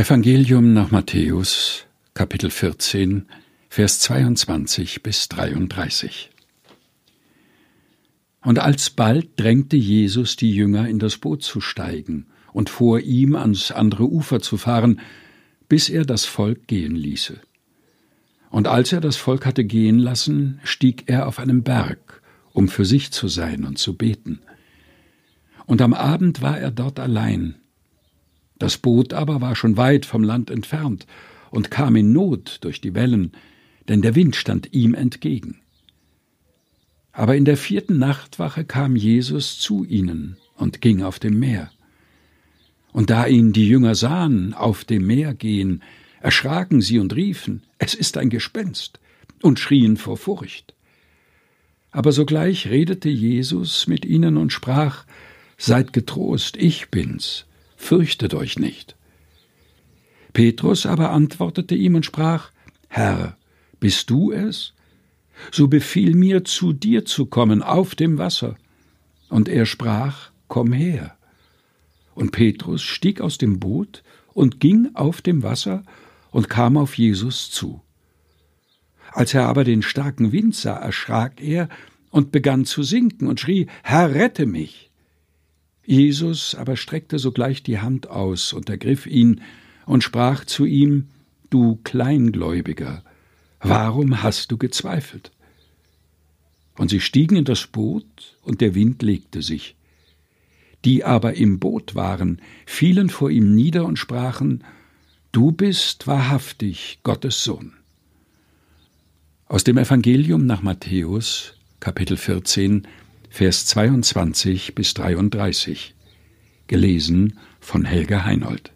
Evangelium nach Matthäus, Kapitel 14, Vers 22 bis 33. Und alsbald drängte Jesus die Jünger in das Boot zu steigen und vor ihm ans andere Ufer zu fahren, bis er das Volk gehen ließe. Und als er das Volk hatte gehen lassen, stieg er auf einen Berg, um für sich zu sein und zu beten. Und am Abend war er dort allein, das Boot aber war schon weit vom Land entfernt und kam in Not durch die Wellen, denn der Wind stand ihm entgegen. Aber in der vierten Nachtwache kam Jesus zu ihnen und ging auf dem Meer. Und da ihn die Jünger sahen auf dem Meer gehen, erschraken sie und riefen, es ist ein Gespenst, und schrien vor Furcht. Aber sogleich redete Jesus mit ihnen und sprach, Seid getrost, ich bin's, fürchtet euch nicht. Petrus aber antwortete ihm und sprach, Herr, bist du es? So befiehl mir, zu dir zu kommen auf dem Wasser. Und er sprach, Komm her. Und Petrus stieg aus dem Boot und ging auf dem Wasser und kam auf Jesus zu. Als er aber den starken Wind sah, erschrak er und begann zu sinken und schrie, Herr, rette mich. Jesus aber streckte sogleich die Hand aus und ergriff ihn und sprach zu ihm, Du Kleingläubiger, warum hast du gezweifelt? Und sie stiegen in das Boot, und der Wind legte sich. Die aber im Boot waren, fielen vor ihm nieder und sprachen, Du bist wahrhaftig Gottes Sohn. Aus dem Evangelium nach Matthäus, Kapitel 14, Vers 22 bis 33. Gelesen von Helga Heinold.